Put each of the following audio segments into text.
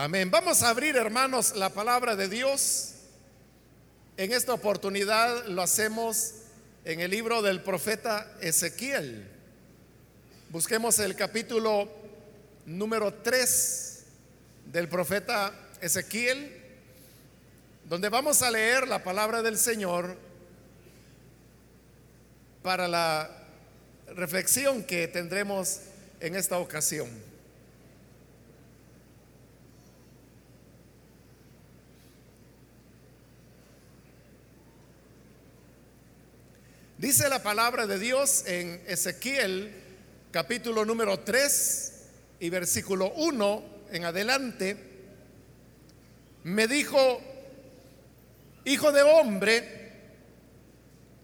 Amén. Vamos a abrir, hermanos, la palabra de Dios. En esta oportunidad lo hacemos en el libro del profeta Ezequiel. Busquemos el capítulo número 3 del profeta Ezequiel, donde vamos a leer la palabra del Señor para la reflexión que tendremos en esta ocasión. Dice la palabra de Dios en Ezequiel capítulo número 3 y versículo 1 en adelante. Me dijo, hijo de hombre,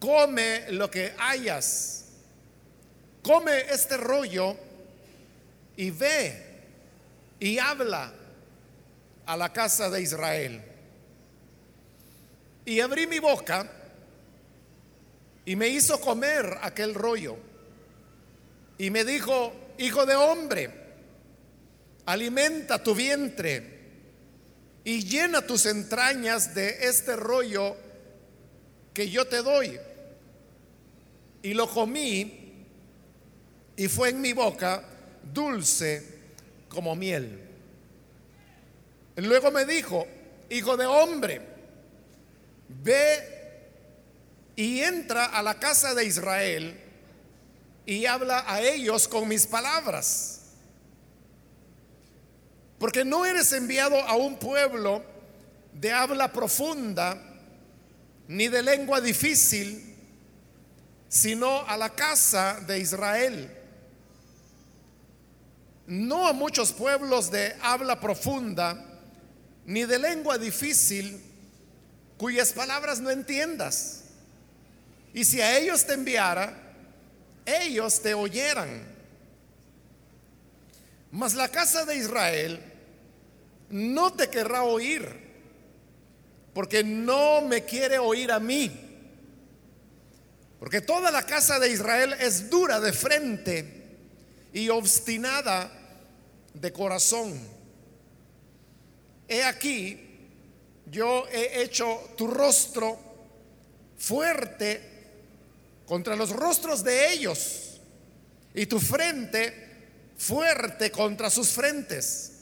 come lo que hayas, come este rollo y ve y habla a la casa de Israel. Y abrí mi boca y me hizo comer aquel rollo. Y me dijo, hijo de hombre, alimenta tu vientre y llena tus entrañas de este rollo que yo te doy. Y lo comí y fue en mi boca dulce como miel. Luego me dijo, hijo de hombre, ve y entra a la casa de Israel y habla a ellos con mis palabras. Porque no eres enviado a un pueblo de habla profunda ni de lengua difícil, sino a la casa de Israel. No a muchos pueblos de habla profunda ni de lengua difícil cuyas palabras no entiendas. Y si a ellos te enviara, ellos te oyeran. Mas la casa de Israel no te querrá oír, porque no me quiere oír a mí. Porque toda la casa de Israel es dura de frente y obstinada de corazón. He aquí, yo he hecho tu rostro fuerte contra los rostros de ellos y tu frente fuerte contra sus frentes.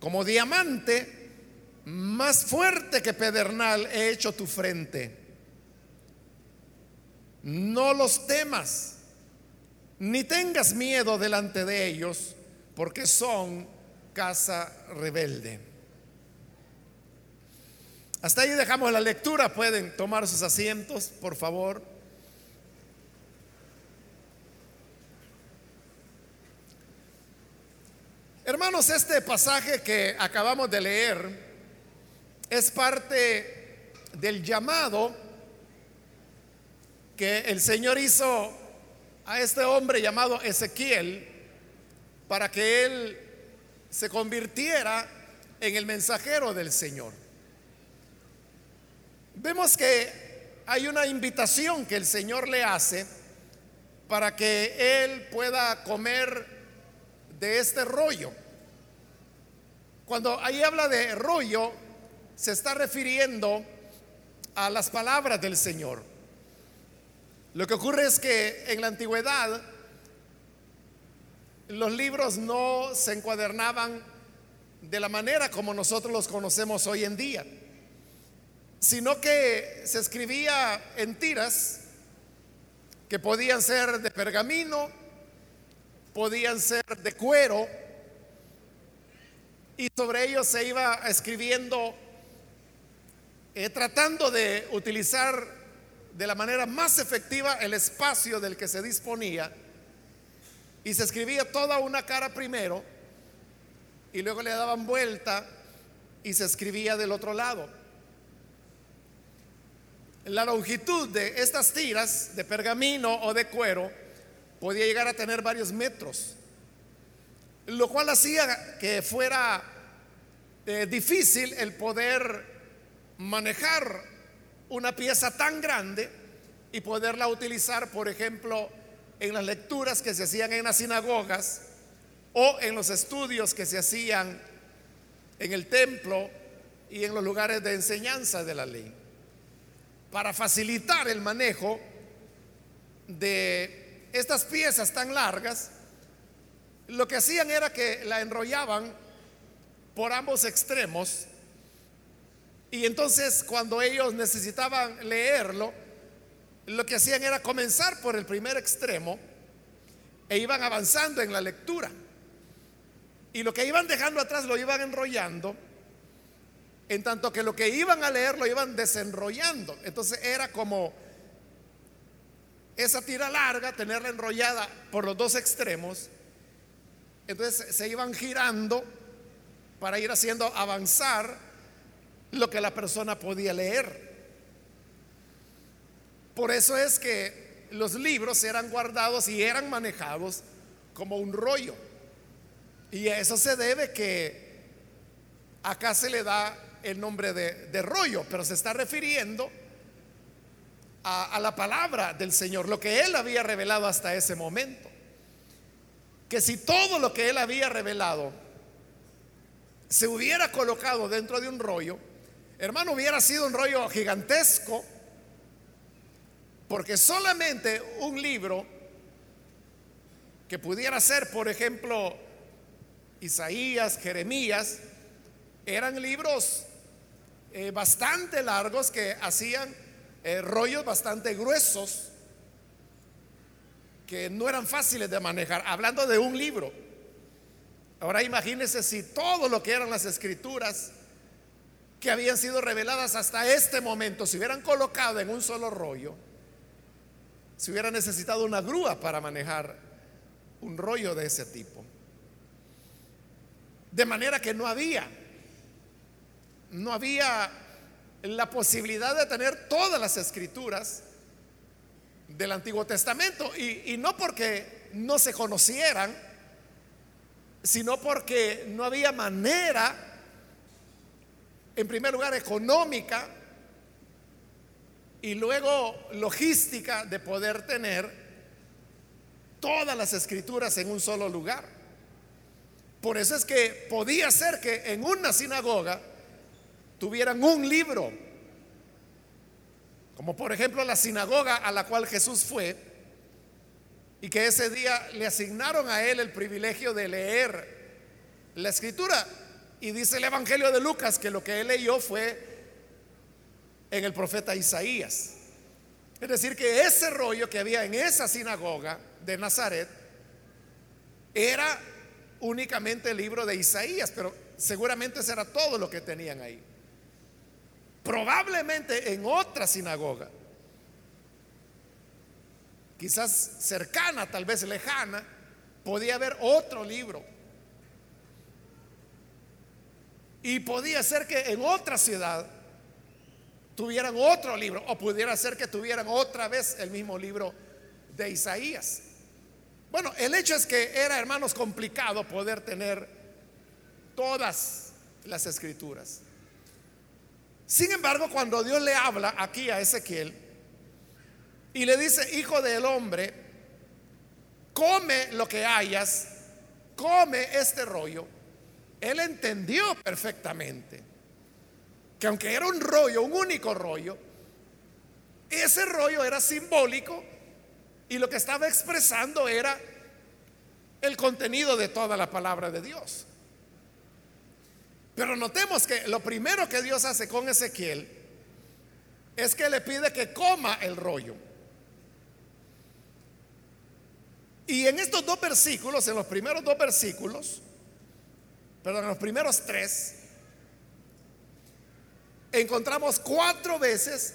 Como diamante, más fuerte que pedernal he hecho tu frente. No los temas, ni tengas miedo delante de ellos, porque son casa rebelde. Hasta ahí dejamos la lectura. Pueden tomar sus asientos, por favor. Este pasaje que acabamos de leer es parte del llamado que el Señor hizo a este hombre llamado Ezequiel para que él se convirtiera en el mensajero del Señor. Vemos que hay una invitación que el Señor le hace para que él pueda comer de este rollo. Cuando ahí habla de rollo, se está refiriendo a las palabras del Señor. Lo que ocurre es que en la antigüedad los libros no se encuadernaban de la manera como nosotros los conocemos hoy en día, sino que se escribía en tiras que podían ser de pergamino, podían ser de cuero y sobre ellos se iba escribiendo, eh, tratando de utilizar de la manera más efectiva el espacio del que se disponía y se escribía toda una cara primero y luego le daban vuelta y se escribía del otro lado. La longitud de estas tiras de pergamino o de cuero podía llegar a tener varios metros, lo cual hacía que fuera difícil el poder manejar una pieza tan grande y poderla utilizar, por ejemplo, en las lecturas que se hacían en las sinagogas o en los estudios que se hacían en el templo y en los lugares de enseñanza de la ley, para facilitar el manejo de estas piezas tan largas, lo que hacían era que la enrollaban por ambos extremos y entonces cuando ellos necesitaban leerlo, lo que hacían era comenzar por el primer extremo e iban avanzando en la lectura. Y lo que iban dejando atrás lo iban enrollando, en tanto que lo que iban a leer lo iban desenrollando. Entonces era como esa tira larga, tenerla enrollada por los dos extremos. Entonces se iban girando para ir haciendo avanzar lo que la persona podía leer. Por eso es que los libros eran guardados y eran manejados como un rollo. Y a eso se debe que acá se le da el nombre de, rollo, pero se está refiriendo a, a la palabra del Señor, lo que Él había revelado hasta ese momento. Que si todo lo que Él había revelado se hubiera colocado dentro de un rollo, hermano, hubiera sido un rollo gigantesco, porque solamente un libro que pudiera ser, por ejemplo, Isaías, Jeremías, eran libros eh, bastante largos que hacían eh, rollos bastante gruesos que no eran fáciles de manejar, hablando de un libro. Ahora imagínense si todo lo que eran las escrituras que habían sido reveladas hasta este momento se hubieran colocado en un solo rollo, se hubiera necesitado una grúa para manejar un rollo de ese tipo. De manera que no había, no había la posibilidad de tener todas las escrituras del Antiguo Testamento. Y, no porque no se conocieran, sino porque no había manera, en primer lugar, económica y luego logística de poder tener todas las escrituras en un solo lugar. Por eso es que podía ser que en una sinagoga tuvieran un libro, como por ejemplo la sinagoga a la cual Jesús fue, y que ese día le asignaron a él el privilegio de leer la escritura. Y dice el Evangelio de Lucas que lo que él leyó fue en el profeta Isaías. Es decir, que ese rollo que había en esa sinagoga de Nazaret era únicamente el libro de Isaías, pero seguramente ese era todo lo que tenían ahí. Probablemente en otra sinagoga, quizás cercana, tal vez lejana, podía haber otro libro. Y podía ser que en otra ciudad tuvieran otro libro, o pudiera ser que tuvieran otra vez el mismo libro de Isaías. Bueno, el hecho es que era, hermanos, complicado poder tener todas las escrituras. Sin embargo, cuando Dios le habla aquí a Ezequiel y le dice, hijo del hombre, come lo que hayas, come este rollo, él entendió perfectamente que aunque era un rollo, un único rollo, ese rollo era simbólico y lo que estaba expresando era el contenido de toda la palabra de Dios. Pero notemos que lo primero que Dios hace con Ezequiel es que le pide que coma el rollo. Y en estos dos versículos, en los primeros dos versículos, perdón, en los primeros tres, encontramos cuatro veces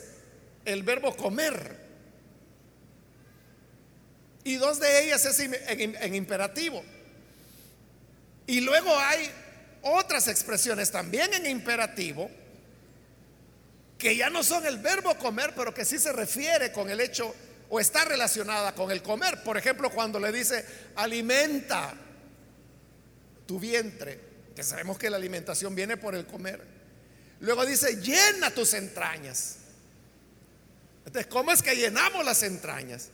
el verbo comer y dos de ellas es en, imperativo. Y luego hay otras expresiones también en imperativo que ya no son el verbo comer, pero que sí se refiere con el hecho o está relacionada con el comer. Por ejemplo, cuando le dice alimenta tu vientre, que sabemos que la alimentación viene por el comer. Luego dice llena tus entrañas. Entonces, ¿cómo es que llenamos las entrañas?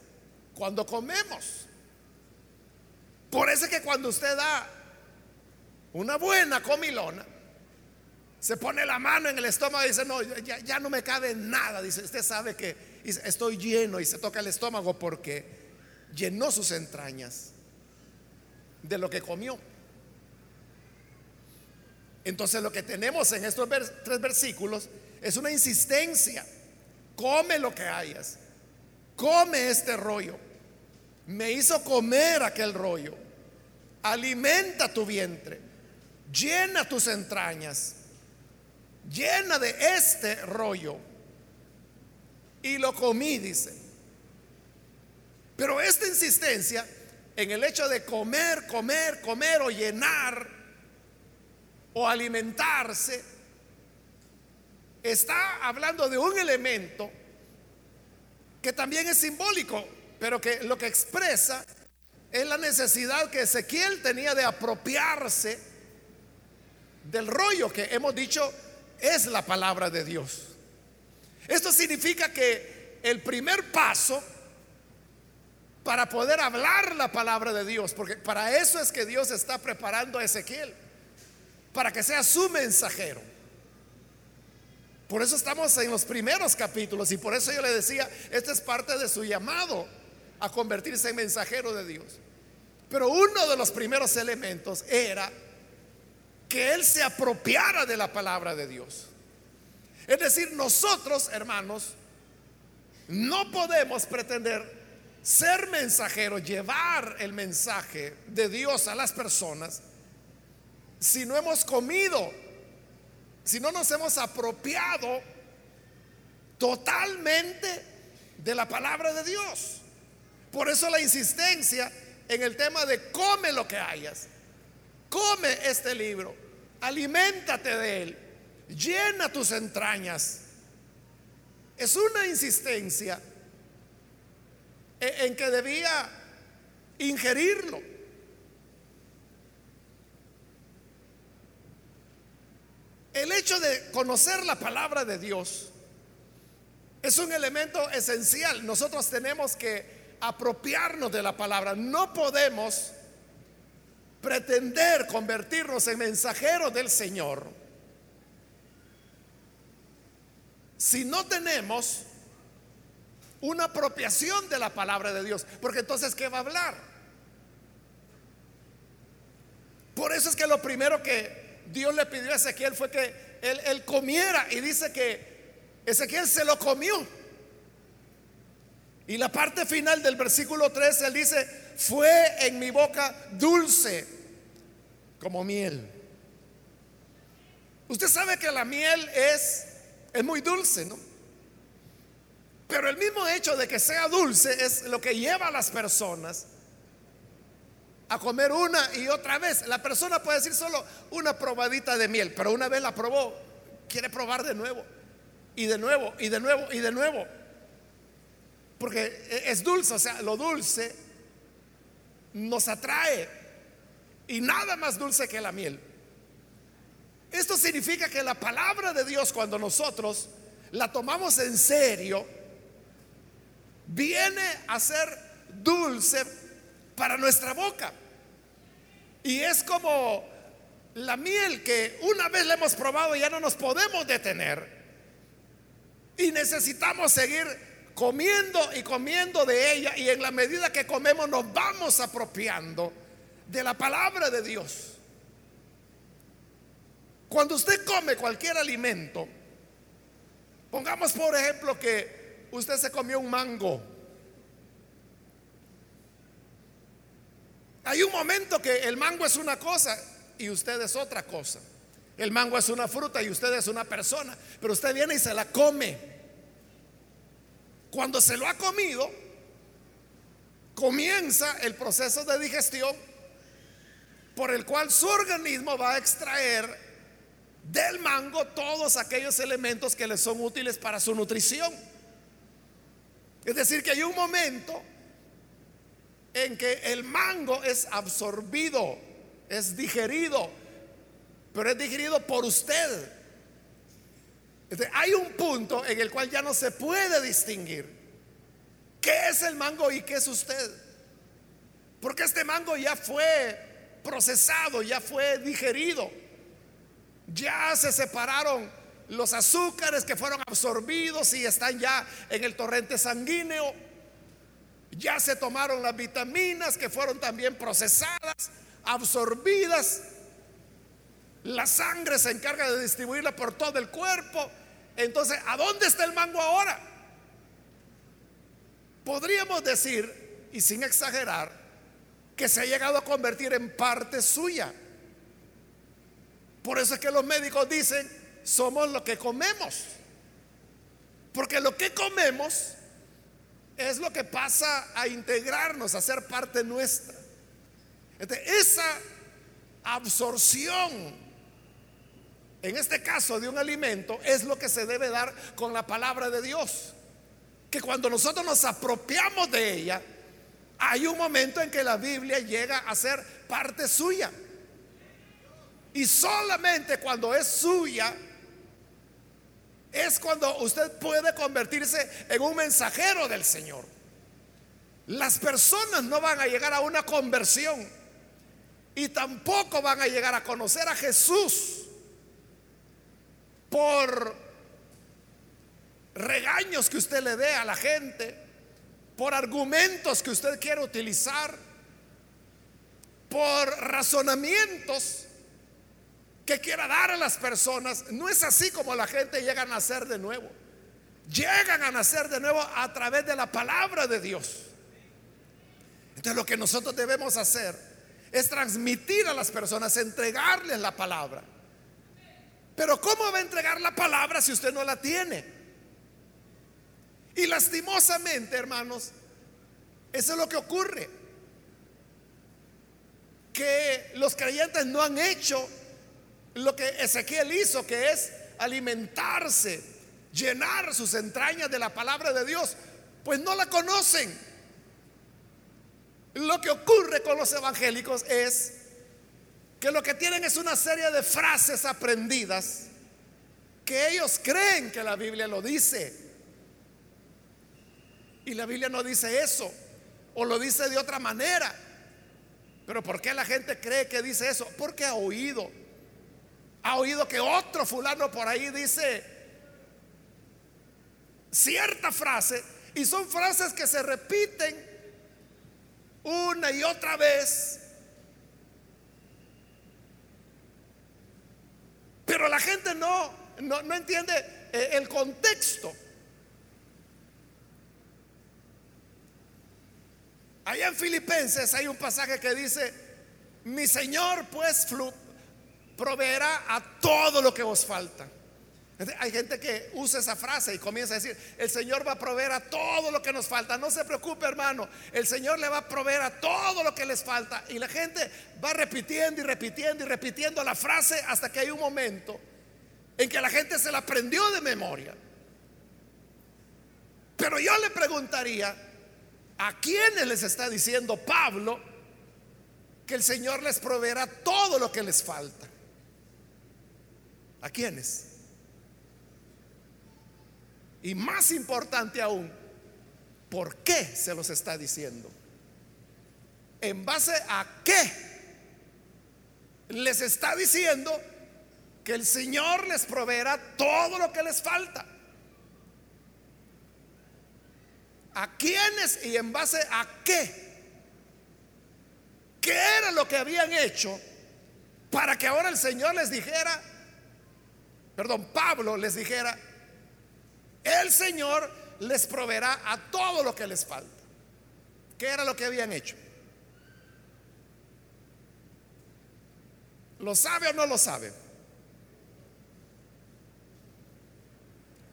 cuando comemos. Por eso es que cuando usted da una buena comilona, se pone la mano en el estómago y dice, no, ya, no me cabe nada. Dice, usted sabe que estoy lleno y se toca el estómago porque llenó sus entrañas de lo que comió. Entonces lo que tenemos en estos tres versículos es una insistencia. Come lo que hayas. Come este rollo. Me hizo comer aquel rollo. Alimenta tu vientre. Llena tus entrañas. Llena de este rollo. Y lo comí, dice. Pero esta insistencia en el hecho de comer, comer, comer o llenar o alimentarse, está hablando de un elemento que también es simbólico, pero que lo que expresa es la necesidad que Ezequiel tenía de apropiarse del rollo que hemos dicho es la palabra de Dios. Esto significa que el primer paso para poder hablar la palabra de Dios, porque para eso es que Dios está preparando a Ezequiel, para que sea su mensajero. Por eso estamos en los primeros capítulos y por eso yo le decía, esta es parte de su llamado a convertirse en mensajero de Dios. Pero uno de los primeros elementos era que él se apropiara de la palabra de Dios. Es decir, nosotros, hermanos, no podemos pretender ser mensajeros, llevar el mensaje de Dios a las personas si no hemos comido si no nos hemos apropiado totalmente de la palabra de Dios. Por eso la insistencia en el tema de come lo que hayas, come este libro, aliméntate de él, llena tus entrañas. Es una insistencia en que debía ingerirlo. El hecho de conocer la palabra de Dios es un elemento esencial. Nosotros tenemos que apropiarnos de la palabra. No podemos pretender convertirnos en mensajeros del Señor si no tenemos una apropiación de la palabra de Dios. Porque entonces, ¿qué va a hablar? Por eso es que lo primero que Dios le pidió a Ezequiel fue que él, comiera y dice que Ezequiel se lo comió. Y la parte final del versículo 13, él dice, fue en mi boca dulce como miel. Usted sabe que la miel es, es muy dulce, ¿no? Pero el mismo hecho de que sea dulce es lo que lleva a las personas a comer una y otra vez. La persona puede decir solo una probadita de miel, pero una vez la probó, quiere probar de nuevo, y de nuevo, y de nuevo, y de nuevo. Porque e, es dulce, o sea, lo dulce nos atrae. Y nada más dulce que la miel. Esto significa que la palabra de Dios, cuando nosotros la tomamos en serio, viene a ser dulce para nuestra boca. Y es como la miel que una vez la hemos probado ya no nos podemos detener. Y necesitamos seguir comiendo y comiendo de ella y en la medida que comemos nos vamos apropiando de la palabra de Dios. Cuando usted come cualquier alimento, pongamos por ejemplo que usted se comió un mango Hay un momento que el mango es una cosa y usted es otra cosa. El mango es una fruta y usted es una persona, pero usted viene y se la come. Cuando se lo ha comido, comienza el proceso de digestión por el cual su organismo va a extraer del mango todos aquellos elementos que le son útiles para su nutrición. Es decir, que hay un momento en que el mango es absorbido, es digerido, pero es digerido por usted. hay un punto en el cual ya no se puede distinguir qué es el mango y qué es usted. Porque este mango ya fue procesado, ya fue digerido. Ya se separaron los azúcares que fueron absorbidos y están ya en el torrente sanguíneo. Ya se tomaron las vitaminas que fueron también procesadas, absorbidas. La sangre se encarga de distribuirla por todo el cuerpo. Entonces, ¿a dónde está el mango ahora? Podríamos decir, y sin exagerar, que se ha llegado a convertir en parte suya. Por eso es que los médicos dicen, somos lo que comemos. Porque lo que comemos es lo que pasa a integrarnos, a ser parte nuestra. esa absorción, en este caso de un alimento, es lo que se debe dar con la palabra de Dios que cuando nosotros nos apropiamos de ella, hay un momento en que la Biblia llega a ser parte suya. Y solamente cuando es suya, es cuando usted puede convertirse en un mensajero del Señor. Las personas no van a llegar a una conversión y tampoco van a llegar a conocer a Jesús por regaños que usted le dé a la gente, por argumentos que usted quiere utilizar, por razonamientos que quiera dar a las personas. No es así como la gente llega a nacer de nuevo. Llegan a nacer de nuevo a través de la palabra de Dios. Entonces lo que nosotros debemos hacer es transmitir a las personas, entregarles la palabra. Pero ¿cómo va a entregar la palabra si usted no la tiene? Y lastimosamente, hermanos, eso es lo que ocurre. Que los creyentes no han hecho lo que Ezequiel hizo, que es alimentarse, llenar sus entrañas de la palabra de Dios, pues no la conocen. Lo que ocurre con los evangélicos es que lo que tienen es una serie de frases aprendidas que ellos creen que la Biblia lo dice y la Biblia no dice eso, o lo dice de otra manera. Pero ¿por qué la gente cree que dice eso? Porque ha oído. Ha oído que otro fulano por ahí dice cierta frase y son frases que se repiten una y otra vez. Pero la gente no, no, no entiende eh, el contexto. Allá en Filipenses hay un pasaje que dice, mi Señor pues proveerá a todo lo que os falta. Hay gente que usa esa frase y comienza a decir, el Señor va a proveer a todo lo que nos falta. No se preocupe hermano, el Señor le va a proveer a todo lo que les falta. Y la gente va repitiendo y repitiendo y repitiendo la frase hasta que hay un momento en que la gente se la aprendió de memoria. Pero yo le preguntaría, ¿A quiénes les está diciendo Pablo que el Señor les proveerá todo lo que les falta? ¿A quiénes? Y más importante aún, ¿por qué se los está diciendo? ¿En base a qué les está diciendo que el Señor les proveerá todo lo que les falta? ¿A quiénes y en base a qué? ¿Qué era lo que habían hecho para que ahora el Señor les dijera, perdón, Pablo les dijera, el Señor les proveerá a todo lo que les falta? ¿Qué era lo que habían hecho? ¿Lo sabe o no lo sabe?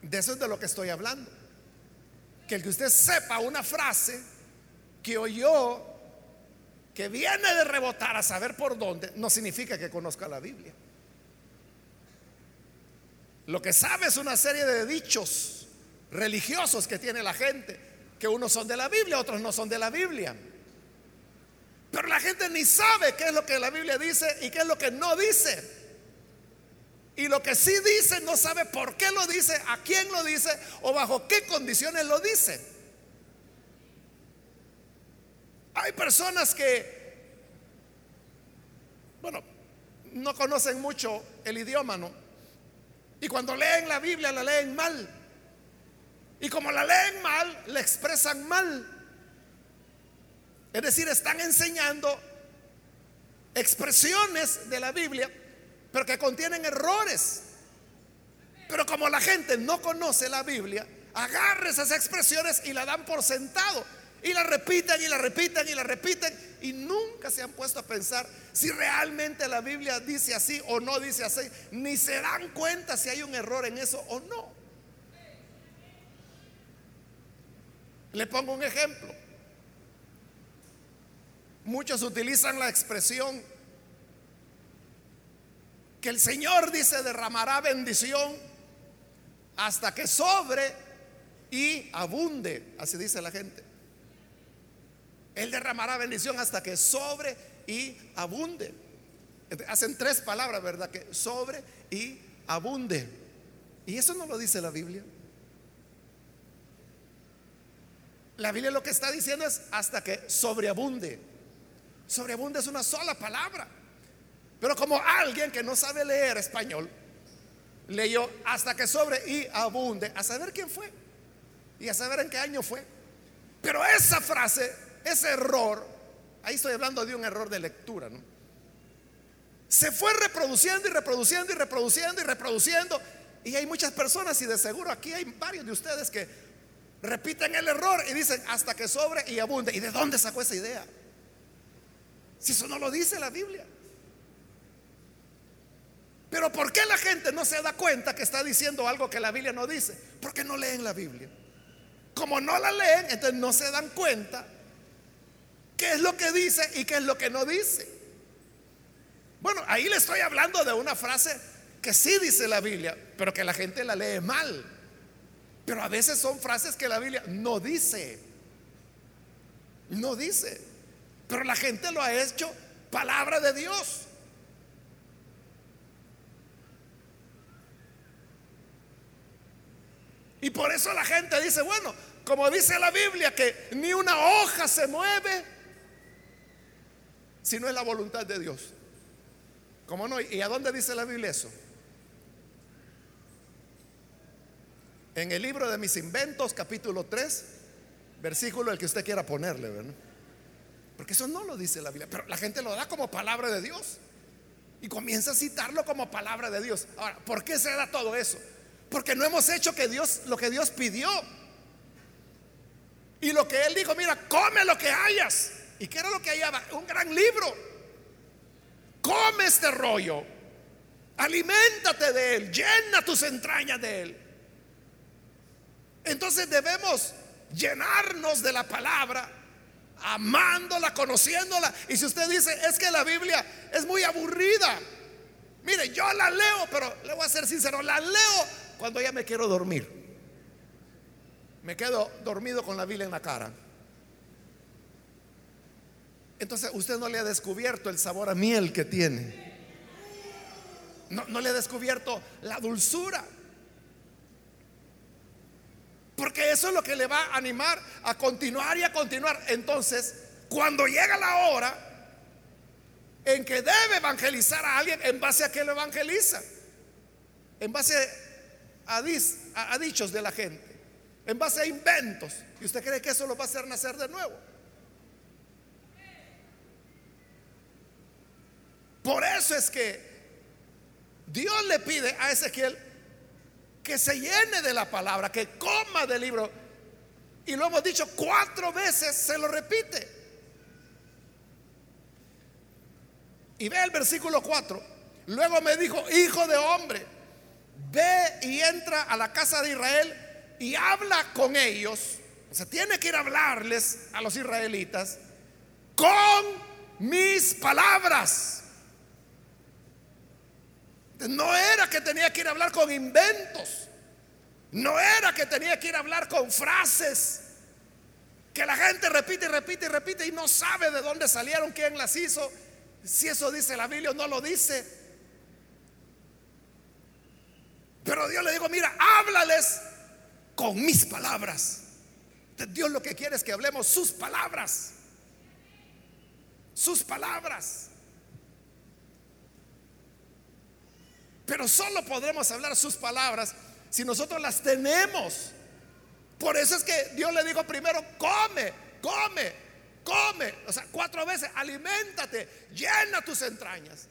De eso es de lo que estoy hablando que el que usted sepa una frase que oyó que viene de rebotar a saber por dónde, no significa que conozca la Biblia. Lo que sabe es una serie de dichos religiosos que tiene la gente, que unos son de la Biblia, otros no son de la Biblia. Pero la gente ni sabe qué es lo que la Biblia dice y qué es lo que no dice. Y lo que sí dice no sabe por qué lo dice, a quién lo dice o bajo qué condiciones lo dice. Hay personas que, bueno, no conocen mucho el idioma, ¿no? Y cuando leen la Biblia la leen mal. Y como la leen mal, la expresan mal. Es decir, están enseñando expresiones de la Biblia, pero que contienen errores. Pero como la gente no conoce la Biblia, agarra esas expresiones y la dan por sentado. Y la repiten y la repiten y la repiten. Y nunca se han puesto a pensar si realmente la Biblia dice así o no dice así. Ni se dan cuenta si hay un error en eso o no. Le pongo un ejemplo. Muchos utilizan la expresión que el Señor dice derramará bendición hasta que sobre y abunde. Así dice la gente. Él derramará bendición hasta que sobre y abunde. Hacen tres palabras, ¿verdad? Que sobre y abunde. Y eso no lo dice la Biblia. La Biblia lo que está diciendo es hasta que sobreabunde. Sobreabunde es una sola palabra. Pero como alguien que no sabe leer español, leyó hasta que sobre y abunde, a saber quién fue y a saber en qué año fue. Pero esa frase, ese error, ahí estoy hablando de un error de lectura, ¿no? Se fue reproduciendo y reproduciendo y reproduciendo y reproduciendo. Y hay muchas personas, y de seguro aquí hay varios de ustedes que repiten el error y dicen hasta que sobre y abunde. ¿Y de dónde sacó esa idea? Si eso no lo dice la Biblia. Pero ¿por qué la gente no se da cuenta que está diciendo algo que la Biblia no dice? Porque no leen la Biblia. Como no la leen, entonces no se dan cuenta qué es lo que dice y qué es lo que no dice. Bueno, ahí le estoy hablando de una frase que sí dice la Biblia, pero que la gente la lee mal. Pero a veces son frases que la Biblia no dice. No dice. Pero la gente lo ha hecho palabra de Dios. Y por eso la gente dice, bueno, como dice la Biblia, que ni una hoja se mueve si no es la voluntad de Dios. ¿Cómo no? ¿Y a dónde dice la Biblia eso? En el libro de mis inventos, capítulo 3, versículo el que usted quiera ponerle, ¿verdad? Porque eso no lo dice la Biblia, pero la gente lo da como palabra de Dios. Y comienza a citarlo como palabra de Dios. Ahora, ¿por qué se da todo eso? Porque no hemos hecho que Dios lo que Dios pidió. Y lo que él dijo, mira, come lo que hayas. ¿Y qué era lo que hallaba? Un gran libro. Come este rollo. Aliméntate de él. Llena tus entrañas de él. Entonces debemos llenarnos de la palabra, amándola, conociéndola. Y si usted dice, es que la Biblia es muy aburrida. Mire, yo la leo, pero le voy a ser sincero, la leo cuando ya me quiero dormir. Me quedo dormido con la Biblia en la cara. Entonces usted no le ha descubierto el sabor a miel que tiene. No, no le ha descubierto la dulzura. Porque eso es lo que le va a animar a continuar y a continuar. Entonces, cuando llega la hora en que debe evangelizar a alguien, ¿en base a qué lo evangeliza? En base a, dichos de la gente, en base a inventos. ¿Y usted cree que eso lo va a hacer nacer de nuevo? Por eso es que Dios le pide a Ezequiel que se llene de la palabra, que coma del libro. Y lo hemos dicho cuatro veces, se lo repite. Y ve el versículo 4. Luego me dijo, hijo de hombre, ve y entra a la casa de Israel y habla con ellos. O sea, tiene que ir a hablarles a los israelitas con mis palabras. No era que tenía que ir a hablar con inventos. No era que tenía que ir a hablar con frases que la gente repite y repite y repite y no sabe de dónde salieron, quién las hizo, si eso dice la Biblia o no lo dice. Pero Dios le dijo, mira, háblales con mis palabras. Dios lo que quiere es que hablemos sus palabras. Sus palabras. Pero solo podremos hablar sus palabras si nosotros las tenemos. Por eso es que Dios le dijo primero, come, come, come. O sea, cuatro veces, aliméntate, llena tus entrañas.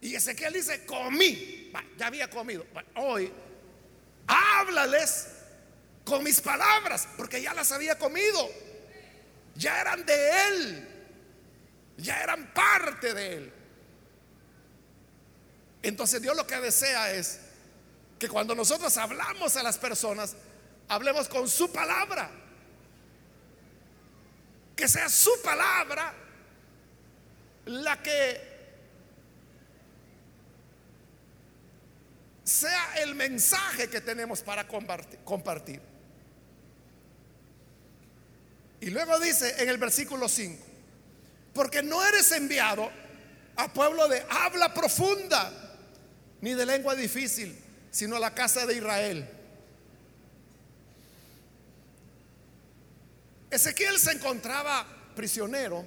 Y Ezequiel dice, comí. ya había comido. hoy, háblales con mis palabras, porque ya las había comido. Ya eran de él. Ya eran parte de él. Entonces Dios lo que desea es que cuando nosotros hablamos a las personas, hablemos con su palabra. Que sea su palabra la que sea el mensaje que tenemos para compartir. Y luego dice en el versículo 5, porque no eres enviado a pueblo de habla profunda, ni de lengua difícil, sino a la casa de Israel. Ezequiel se encontraba prisionero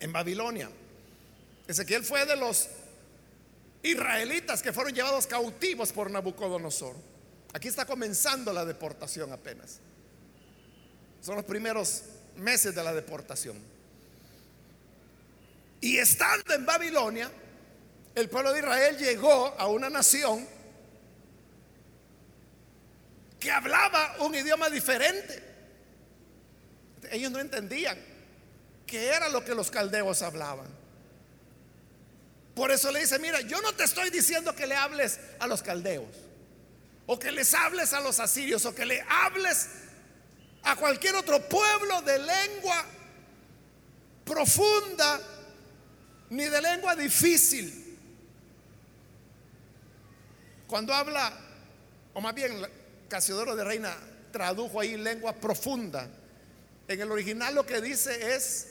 en Babilonia. Ezequiel fue de los israelitas que fueron llevados cautivos por Nabucodonosor. Aquí está comenzando la deportación apenas. Son los primeros meses de la deportación. Y estando en Babilonia, el pueblo de Israel llegó a una nación que hablaba un idioma diferente. Ellos no entendían qué era lo que los caldeos hablaban. Por eso le dice, mira, yo no te estoy diciendo que le hables a los caldeos, o que les hables a los asirios, o que le hables a cualquier otro pueblo de lengua profunda, ni de lengua difícil. Cuando habla, o más bien Casiodoro de Reina tradujo ahí lengua profunda, en el original lo que dice es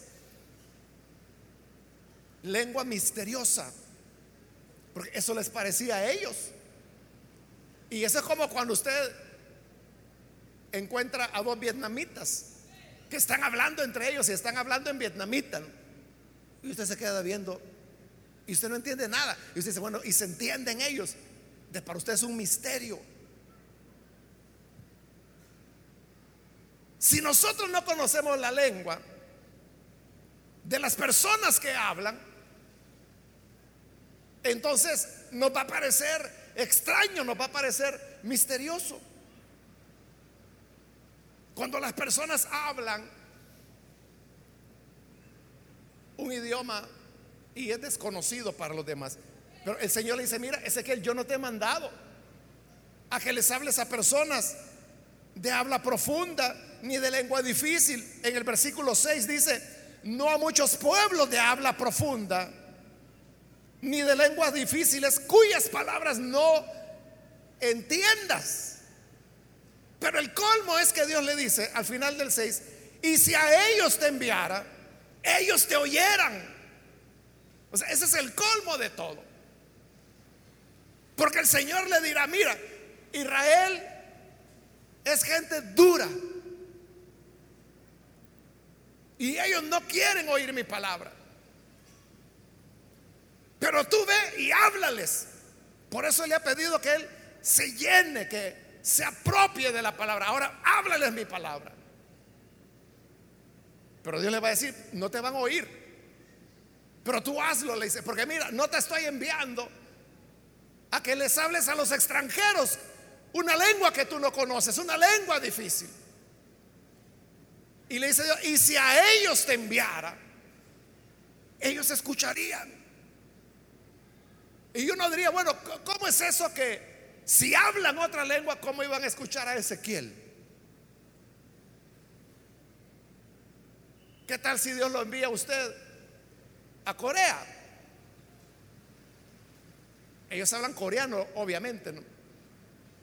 lengua misteriosa, porque eso les parecía a ellos. Y eso es como cuando usted encuentra a dos vietnamitas que están hablando entre ellos y están hablando en vietnamita. Y usted se queda viendo y usted no entiende nada. Y usted dice, bueno, y se entienden ellos de para usted es un misterio. Si nosotros no conocemos la lengua de las personas que hablan, entonces nos va a parecer extraño, nos va a parecer misterioso. Cuando las personas hablan un idioma y es desconocido para los demás, pero el Señor le dice, mira, Ezequiel, yo no te he mandado a que les hables a personas de habla profunda ni de lengua difícil. En el versículo 6 dice, no a muchos pueblos de habla profunda ni de lenguas difíciles cuyas palabras no entiendas. Pero el colmo es que Dios le dice al final del 6, y si a ellos te enviara, ellos te oyeran. O sea, ese es el colmo de todo. Porque el Señor le dirá, mira, Israel es gente dura. Y ellos no quieren oír mi palabra. Pero tú ve y háblales. Por eso le ha pedido que él se llene, que se apropie de la palabra. Ahora háblales mi palabra. Pero Dios le va a decir, no te van a oír. Pero tú hazlo, le dice, porque mira, no te estoy enviando que les hables a los extranjeros una lengua que tú no conoces, una lengua difícil. Y le dice Dios, y si a ellos te enviara, ellos escucharían. Y yo no diría, bueno, ¿cómo es eso que si hablan otra lengua, cómo iban a escuchar a Ezequiel? ¿Qué tal si Dios lo envía a usted a Corea? Ellos hablan coreano, obviamente, ¿no?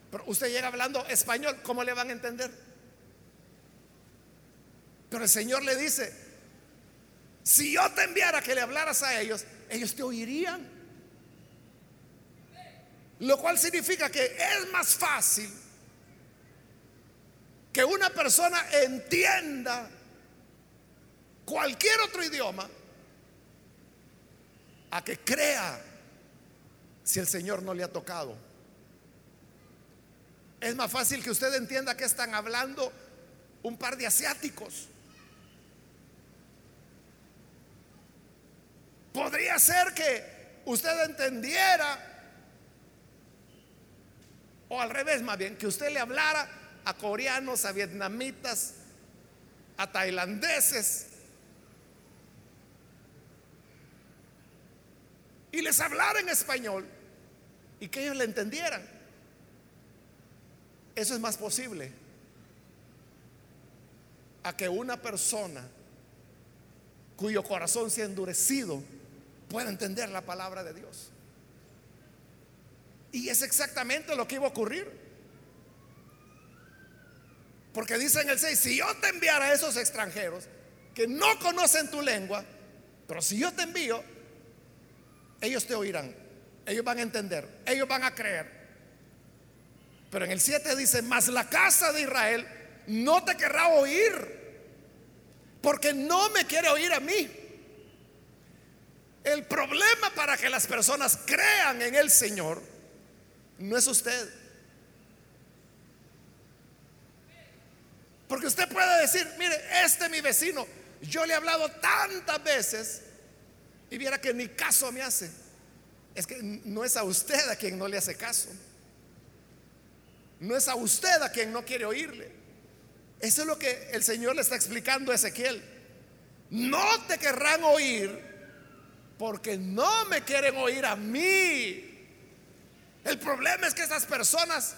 Pero usted llega hablando español, ¿cómo le van a entender? Pero el Señor le dice, si yo te enviara que le hablaras a ellos, ellos te oirían. Lo cual significa que es más fácil que una persona entienda cualquier otro idioma a que crea si el Señor no le ha tocado. Es más fácil que usted entienda que están hablando un par de asiáticos. Podría ser que usted entendiera, o al revés más bien, que usted le hablara a coreanos, a vietnamitas, a tailandeses, y les hablara en español y que ellos le entendieran. Eso es más posible a que una persona cuyo corazón se ha endurecido pueda entender la palabra de Dios. Y es exactamente lo que iba a ocurrir. Porque dice en el 6, si yo te enviara a esos extranjeros que no conocen tu lengua, pero si yo te envío, ellos te oirán, ellos van a entender, ellos van a creer. Pero en el 7 dice, mas la casa de Israel no te querrá oír, porque no me quiere oír a mí. El problema para que las personas crean en el Señor no es usted. Porque usted puede decir, mire, este es mi vecino, yo le he hablado tantas veces y viera que ni caso me hace. Es que no es a usted a quien no le hace caso. No es a usted a quien no quiere oírle. Eso es lo que el Señor le está explicando a Ezequiel. No te querrán oír porque no me quieren oír a mí. El problema es que esas personas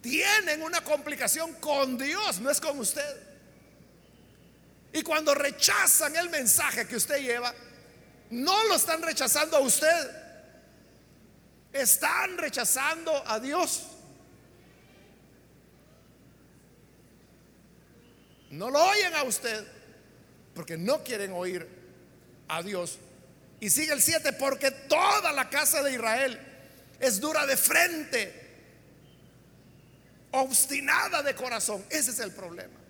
tienen una complicación con Dios, no es con usted. Y cuando rechazan el mensaje que usted lleva, no lo están rechazando a usted, están rechazando a Dios. No lo oyen a usted porque no quieren oír a Dios. Y sigue el 7, porque toda la casa de Israel es dura de frente, obstinada de corazón. Ese es el problema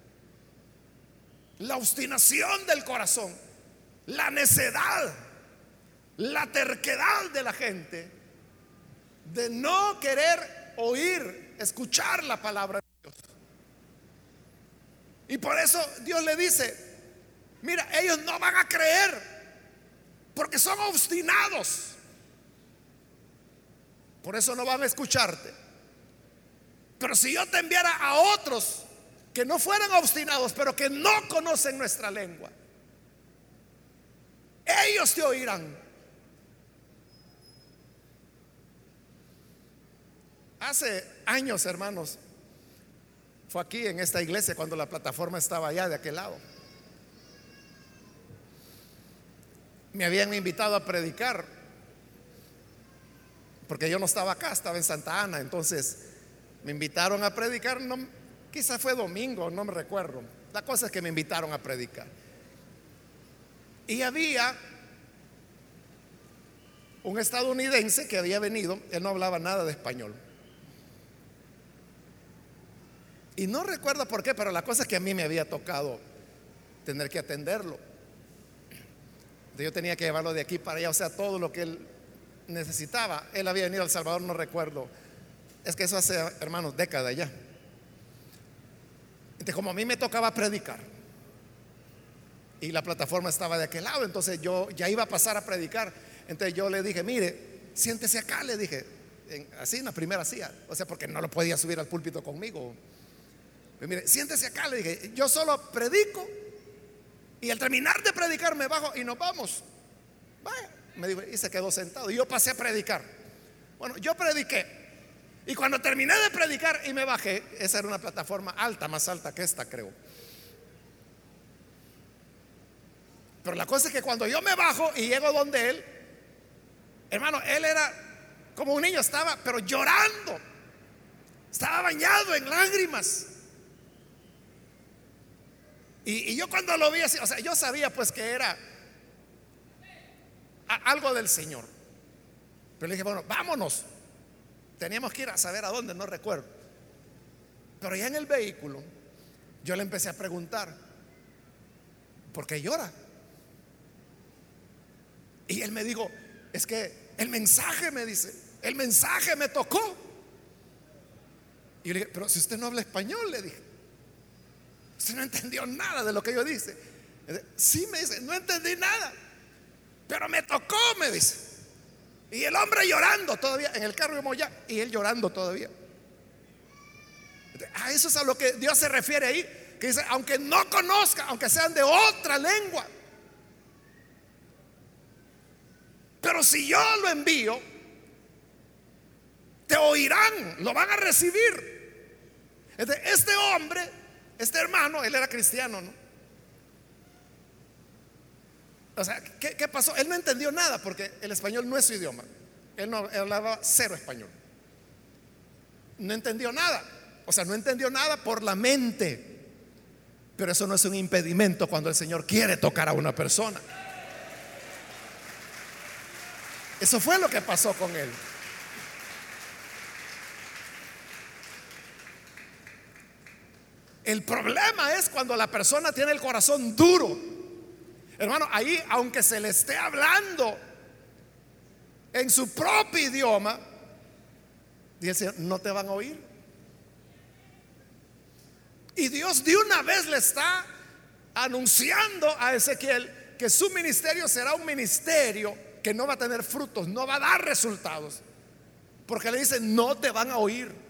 la obstinación del corazón, la necedad, la terquedad de la gente de no querer oír, escuchar la palabra de Dios. Y por eso Dios le dice, mira, ellos no van a creer porque son obstinados. Por eso no van a escucharte. Pero si yo te enviara a otros que no fueran obstinados, pero que no conocen nuestra lengua. Ellos te oirán. Hace años, hermanos, fue aquí en esta iglesia cuando la plataforma estaba allá de aquel lado. Me habían invitado a predicar, porque yo no estaba acá, estaba en Santa Ana, entonces me invitaron a predicar, no, Quizás fue domingo, no me recuerdo. La cosa es que me invitaron a predicar. Y había un estadounidense que había venido, él no hablaba nada de español. Y no recuerdo por qué, pero la cosa es que a mí me había tocado tener que atenderlo. yo tenía que llevarlo de aquí para allá, o sea, todo lo que él necesitaba. Él había venido a El Salvador, no recuerdo. Es que eso hace, hermanos, décadas ya. Entonces, como a mí me tocaba predicar y la plataforma estaba de aquel lado, entonces yo ya iba a pasar a predicar. Entonces yo le dije, mire, siéntese acá, le dije, así en la primera silla, o sea, porque no lo podía subir al púlpito conmigo. Mire, siéntese acá, le dije, yo solo predico y al terminar de predicar me bajo y nos vamos. Vaya, me dijo, y se quedó sentado. Y yo pasé a predicar. Bueno, yo prediqué. Y cuando terminé de predicar y me bajé, esa era una plataforma alta, más alta que esta, creo. Pero la cosa es que cuando yo me bajo y llego donde él, hermano, él era como un niño, estaba, pero llorando. Estaba bañado en lágrimas. Y, yo cuando lo vi así, o sea, yo sabía pues que era algo del Señor. Pero le dije, bueno, vámonos. Teníamos que ir a saber a dónde, no recuerdo. Pero ya en el vehículo, yo le empecé a preguntar, ¿por qué llora? Y él me dijo, es que el mensaje me dice, el mensaje me tocó. Y yo le dije, pero si usted no habla español, le dije, usted no entendió nada de lo que yo dice. Sí, me dice, no entendí nada, pero me tocó, me dice. Y el hombre llorando todavía en el carro de Moya y él llorando todavía. A eso es a lo que Dios se refiere ahí, que dice, aunque no conozca, aunque sean de otra lengua, pero si yo lo envío, te oirán, lo van a recibir. Este hombre, este hermano, él era cristiano, ¿no? O sea, ¿qué, pasó? Él no entendió nada porque el español no es su idioma. Él no hablaba cero español. No entendió nada. O sea, no entendió nada por la mente. Pero eso no es un impedimento cuando el Señor quiere tocar a una persona. Eso fue lo que pasó con él. El problema es cuando la persona tiene el corazón duro Hermano, ahí, aunque se le esté hablando en su propio idioma, dice no te van a oír. Y Dios de una vez le está anunciando a Ezequiel que su ministerio será un ministerio que no va a tener frutos, no va a dar resultados. Porque le dice, no te van a oír.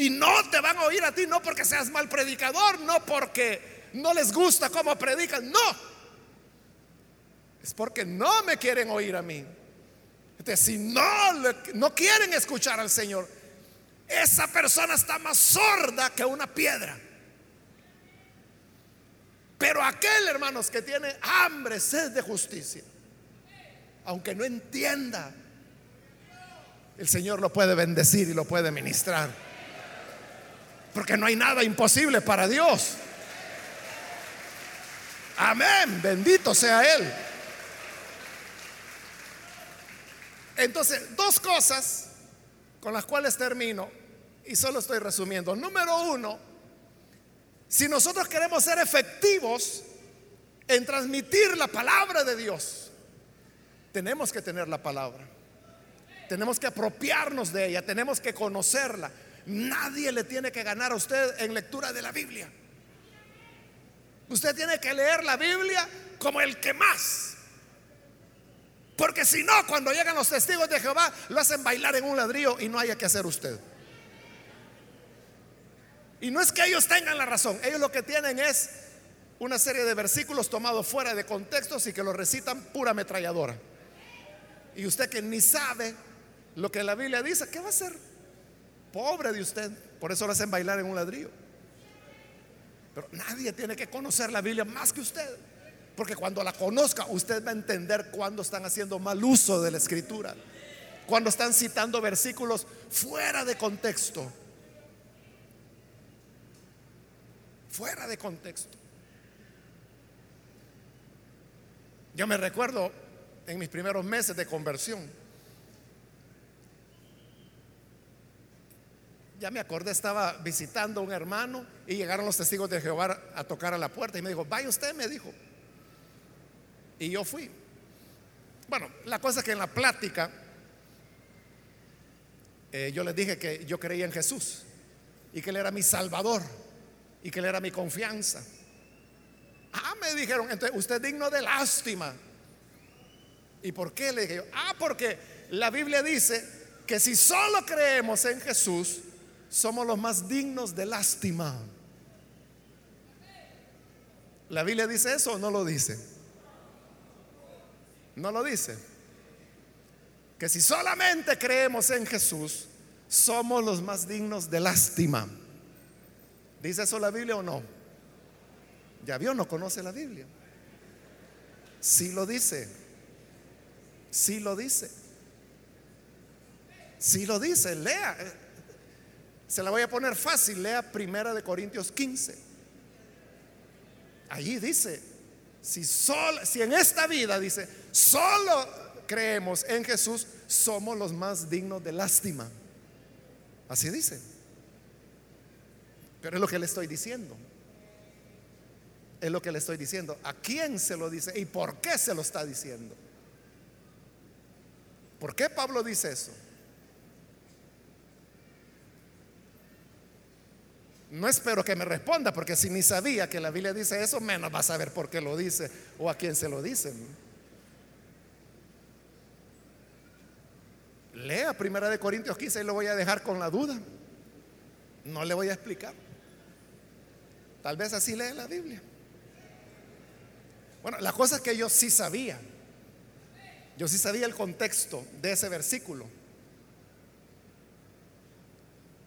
Y no te van a oír a ti, no porque seas mal predicador, no porque no les gusta cómo predican, no es porque no me quieren oír a mí. Entonces, si no, no quieren escuchar al Señor, esa persona está más sorda que una piedra. Pero aquel, hermanos, que tiene hambre, sed de justicia, aunque no entienda, el Señor lo puede bendecir y lo puede ministrar. Porque no hay nada imposible para Dios. Amén, bendito sea Él. Entonces, dos cosas con las cuales termino y solo estoy resumiendo. Número uno, si nosotros queremos ser efectivos en transmitir la palabra de Dios, tenemos que tener la palabra. Tenemos que apropiarnos de ella, tenemos que conocerla. Nadie le tiene que ganar a usted en lectura de la Biblia. Usted tiene que leer la Biblia como el que más. Porque si no, cuando llegan los testigos de Jehová, lo hacen bailar en un ladrillo y no haya que hacer usted. Y no es que ellos tengan la razón, ellos lo que tienen es una serie de versículos tomados fuera de contextos y que lo recitan pura ametralladora. Y usted que ni sabe lo que la Biblia dice, ¿qué va a hacer? Pobre de usted, por eso lo hacen bailar en un ladrillo. Pero nadie tiene que conocer la Biblia más que usted. Porque cuando la conozca, usted va a entender cuando están haciendo mal uso de la escritura. Cuando están citando versículos fuera de contexto. Fuera de contexto. Yo me recuerdo en mis primeros meses de conversión. Ya me acordé, estaba visitando a un hermano y llegaron los testigos de Jehová a tocar a la puerta y me dijo, vaya usted, me dijo, y yo fui. Bueno, la cosa es que en la plática eh, yo les dije que yo creía en Jesús y que Él era mi Salvador y que Él era mi confianza. Ah, me dijeron, entonces usted es digno de lástima. ¿Y por qué? Le dije yo, ah, porque la Biblia dice que si solo creemos en Jesús, somos los más dignos de lástima. ¿La Biblia dice eso o no lo dice? No lo dice. Que si solamente creemos en Jesús, somos los más dignos de lástima. ¿Dice eso la Biblia o no? Ya vio, no conoce la Biblia. Sí lo dice. Sí lo dice. Sí lo dice. Lea. Se la voy a poner fácil. Lea Primera de Corintios 15. Allí dice, si, si en esta vida, dice, solo creemos en Jesús, somos los más dignos de lástima. Así dice. Pero es lo que le estoy diciendo. Es lo que le estoy diciendo. ¿A quién se lo dice y por qué se lo está diciendo? ¿Por qué Pablo dice eso? No espero que me responda, porque si ni sabía que la Biblia dice eso, menos va a saber por qué lo dice o a quién se lo dicen. Lea Primera de Corintios 15 y lo voy a dejar con la duda. No le voy a explicar. Tal vez así lee la Biblia. Bueno, la cosa es que yo sí sabía. Yo sí sabía el contexto de ese versículo.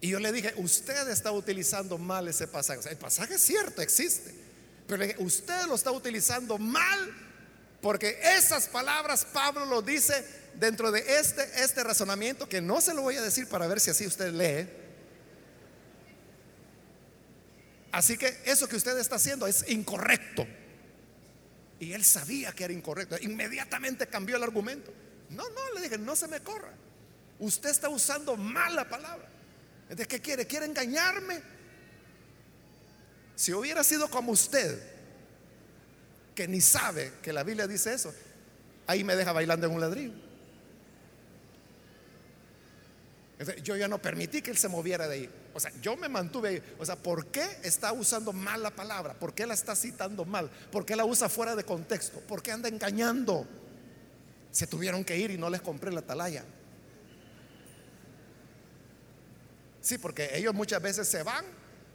Y yo le dije, usted está utilizando mal ese pasaje. el pasaje es cierto, existe. Pero le dije, usted lo está utilizando mal porque esas palabras Pablo lo dice dentro de este, este razonamiento que no se lo voy a decir para ver si así usted lee. Así que eso que usted está haciendo es incorrecto. Y él sabía que era incorrecto. Inmediatamente cambió el argumento. No, no, le dije, no se me corra. Usted está usando mal la palabra. ¿De qué quiere? ¿Quiere engañarme? Si hubiera sido como usted, que ni sabe que la Biblia dice eso, ahí me deja bailando en un ladrillo. Yo ya no permití que él se moviera de ahí. O sea, yo me mantuve ahí. O sea, ¿por qué está usando mal la palabra? ¿Por qué la está citando mal? ¿Por qué la usa fuera de contexto? ¿Por qué anda engañando? Se tuvieron que ir y no les compré la atalaya. Sí, porque ellos muchas veces se van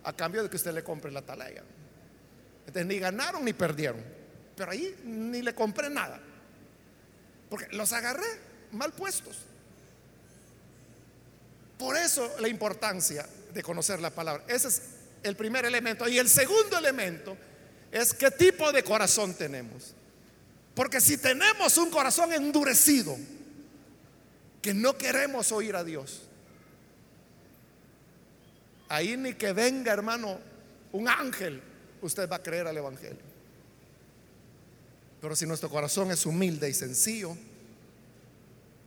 a cambio de que usted le compre la atalaya. Entonces ni ganaron ni perdieron. Pero ahí ni le compré nada. Porque los agarré mal puestos. Por eso la importancia de conocer la palabra. Ese es el primer elemento. Y el segundo elemento es qué tipo de corazón tenemos. Porque si tenemos un corazón endurecido, que no queremos oír a Dios, Ahí ni que venga, hermano, un ángel, usted va a creer al Evangelio. Pero si nuestro corazón es humilde y sencillo,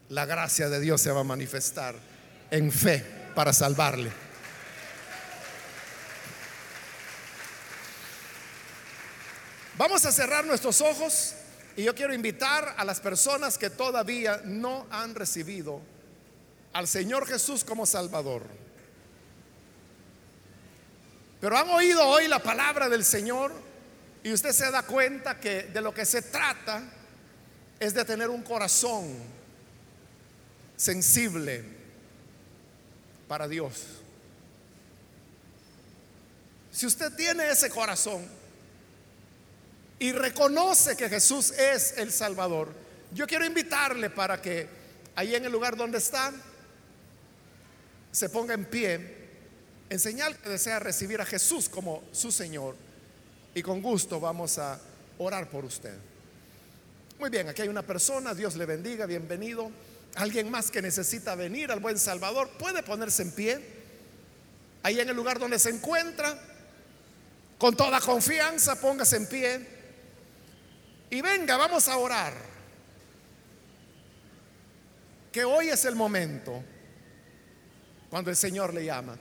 la gracia de Dios se va a manifestar en fe para salvarle. Vamos a cerrar nuestros ojos y yo quiero invitar a las personas que todavía no han recibido al Señor Jesús como Salvador pero han oído hoy la palabra del Señor y usted se da cuenta que de lo que se trata es de tener un corazón sensible para Dios. Si usted tiene ese corazón y reconoce que Jesús es el Salvador, yo quiero invitarle para que ahí en el lugar donde está se ponga en pie en señal que desea recibir a Jesús como su Señor. Y con gusto vamos a orar por usted. Muy bien, aquí hay una persona, Dios le bendiga, bienvenido. Alguien más que necesita venir al buen Salvador, puede ponerse en pie. Ahí en el lugar donde se encuentra, con toda confianza, póngase en pie. Y venga, vamos a orar. Que hoy es el momento cuando el Señor le llama.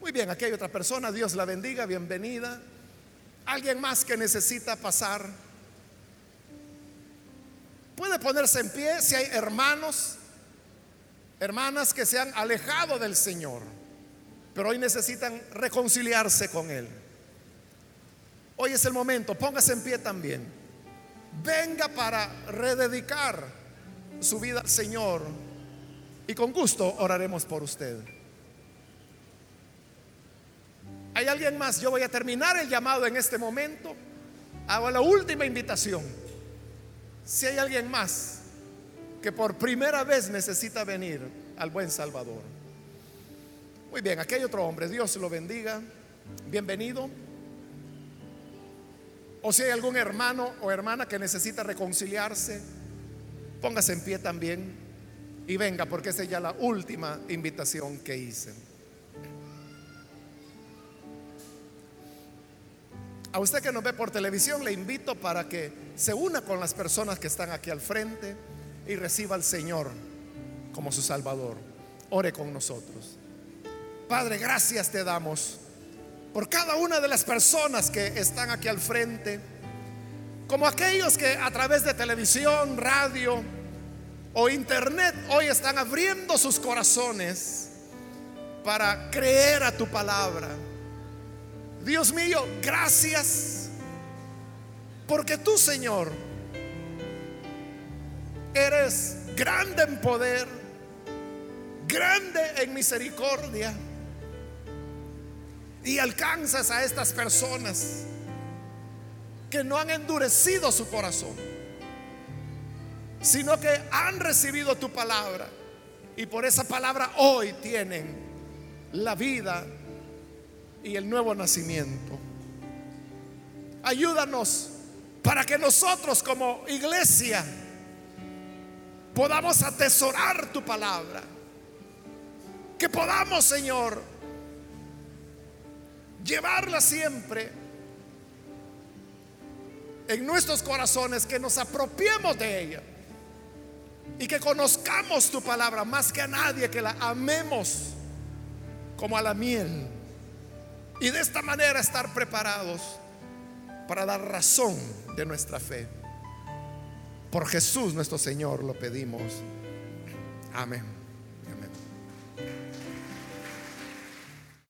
Muy bien, aquí hay otra persona, Dios la bendiga, bienvenida. Alguien más que necesita pasar. Puede ponerse en pie si hay hermanos, hermanas que se han alejado del Señor, pero hoy necesitan reconciliarse con Él. Hoy es el momento, póngase en pie también. Venga para rededicar su vida al Señor y con gusto oraremos por usted. ¿Hay alguien más? Yo voy a terminar el llamado en este momento. Hago la última invitación. Si hay alguien más que por primera vez necesita venir al buen Salvador. Muy bien, aquí hay otro hombre. Dios lo bendiga. Bienvenido. O si hay algún hermano o hermana que necesita reconciliarse, póngase en pie también y venga porque esa es ya la última invitación que hice. A usted que nos ve por televisión, le invito para que se una con las personas que están aquí al frente y reciba al Señor como su Salvador. Ore con nosotros. Padre, gracias te damos por cada una de las personas que están aquí al frente, como aquellos que a través de televisión, radio o internet hoy están abriendo sus corazones para creer a tu palabra. Dios mío, gracias. Porque tú, Señor, eres grande en poder, grande en misericordia y alcanzas a estas personas que no han endurecido su corazón, sino que han recibido tu palabra y por esa palabra hoy tienen la vida y el nuevo nacimiento. Ayúdanos para que nosotros como iglesia podamos atesorar tu palabra. Que podamos, Señor, llevarla siempre en nuestros corazones, que nos apropiemos de ella y que conozcamos tu palabra más que a nadie, que la amemos como a la miel. Y de esta manera estar preparados para dar razón de nuestra fe. Por Jesús nuestro Señor lo pedimos. Amén.